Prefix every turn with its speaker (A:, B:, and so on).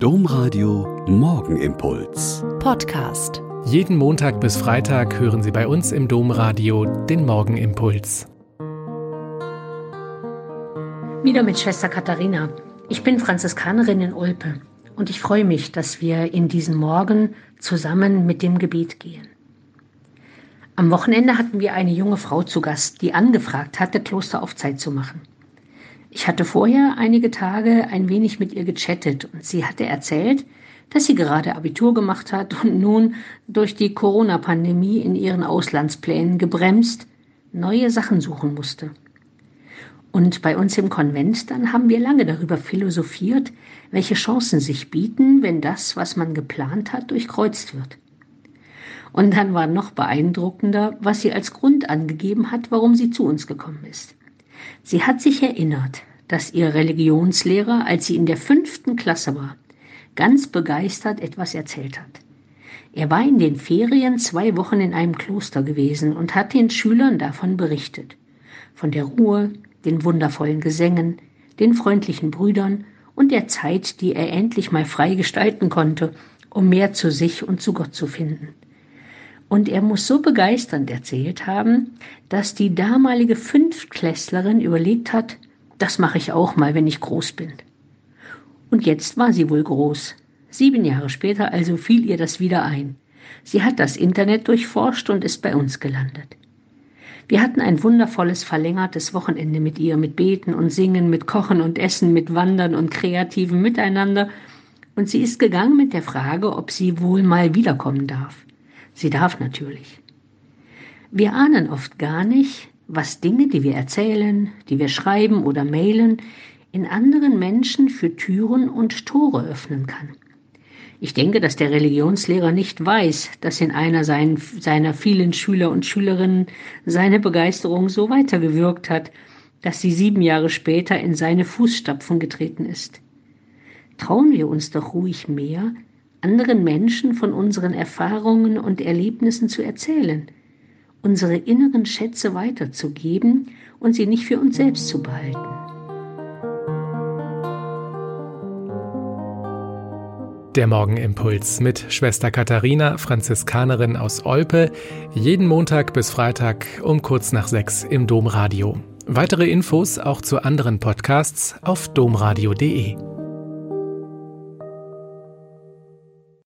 A: Domradio Morgenimpuls.
B: Podcast.
C: Jeden Montag bis Freitag hören Sie bei uns im Domradio den Morgenimpuls.
D: Wieder mit Schwester Katharina. Ich bin Franziskanerin in Olpe und ich freue mich, dass wir in diesen Morgen zusammen mit dem Gebet gehen. Am Wochenende hatten wir eine junge Frau zu Gast, die angefragt hatte, Kloster auf Zeit zu machen. Ich hatte vorher einige Tage ein wenig mit ihr gechattet und sie hatte erzählt, dass sie gerade Abitur gemacht hat und nun durch die Corona-Pandemie in ihren Auslandsplänen gebremst neue Sachen suchen musste. Und bei uns im Konvent dann haben wir lange darüber philosophiert, welche Chancen sich bieten, wenn das, was man geplant hat, durchkreuzt wird. Und dann war noch beeindruckender, was sie als Grund angegeben hat, warum sie zu uns gekommen ist. Sie hat sich erinnert, dass ihr Religionslehrer, als sie in der fünften Klasse war, ganz begeistert etwas erzählt hat. Er war in den Ferien zwei Wochen in einem Kloster gewesen und hat den Schülern davon berichtet. Von der Ruhe, den wundervollen Gesängen, den freundlichen Brüdern und der Zeit, die er endlich mal frei gestalten konnte, um mehr zu sich und zu Gott zu finden. Und er muss so begeisternd erzählt haben, dass die damalige Fünftklässlerin überlegt hat, das mache ich auch mal, wenn ich groß bin. Und jetzt war sie wohl groß. Sieben Jahre später also fiel ihr das wieder ein. Sie hat das Internet durchforscht und ist bei uns gelandet. Wir hatten ein wundervolles verlängertes Wochenende mit ihr, mit Beten und Singen, mit Kochen und Essen, mit Wandern und kreativem Miteinander. Und sie ist gegangen mit der Frage, ob sie wohl mal wiederkommen darf. Sie darf natürlich. Wir ahnen oft gar nicht, was Dinge, die wir erzählen, die wir schreiben oder mailen, in anderen Menschen für Türen und Tore öffnen kann. Ich denke, dass der Religionslehrer nicht weiß, dass in einer seiner vielen Schüler und Schülerinnen seine Begeisterung so weitergewirkt hat, dass sie sieben Jahre später in seine Fußstapfen getreten ist. Trauen wir uns doch ruhig mehr, anderen Menschen von unseren Erfahrungen und Erlebnissen zu erzählen, unsere inneren Schätze weiterzugeben und sie nicht für uns selbst zu behalten.
C: Der Morgenimpuls mit Schwester Katharina, Franziskanerin aus Olpe, jeden Montag bis Freitag um kurz nach sechs im Domradio. Weitere Infos auch zu anderen Podcasts auf domradio.de.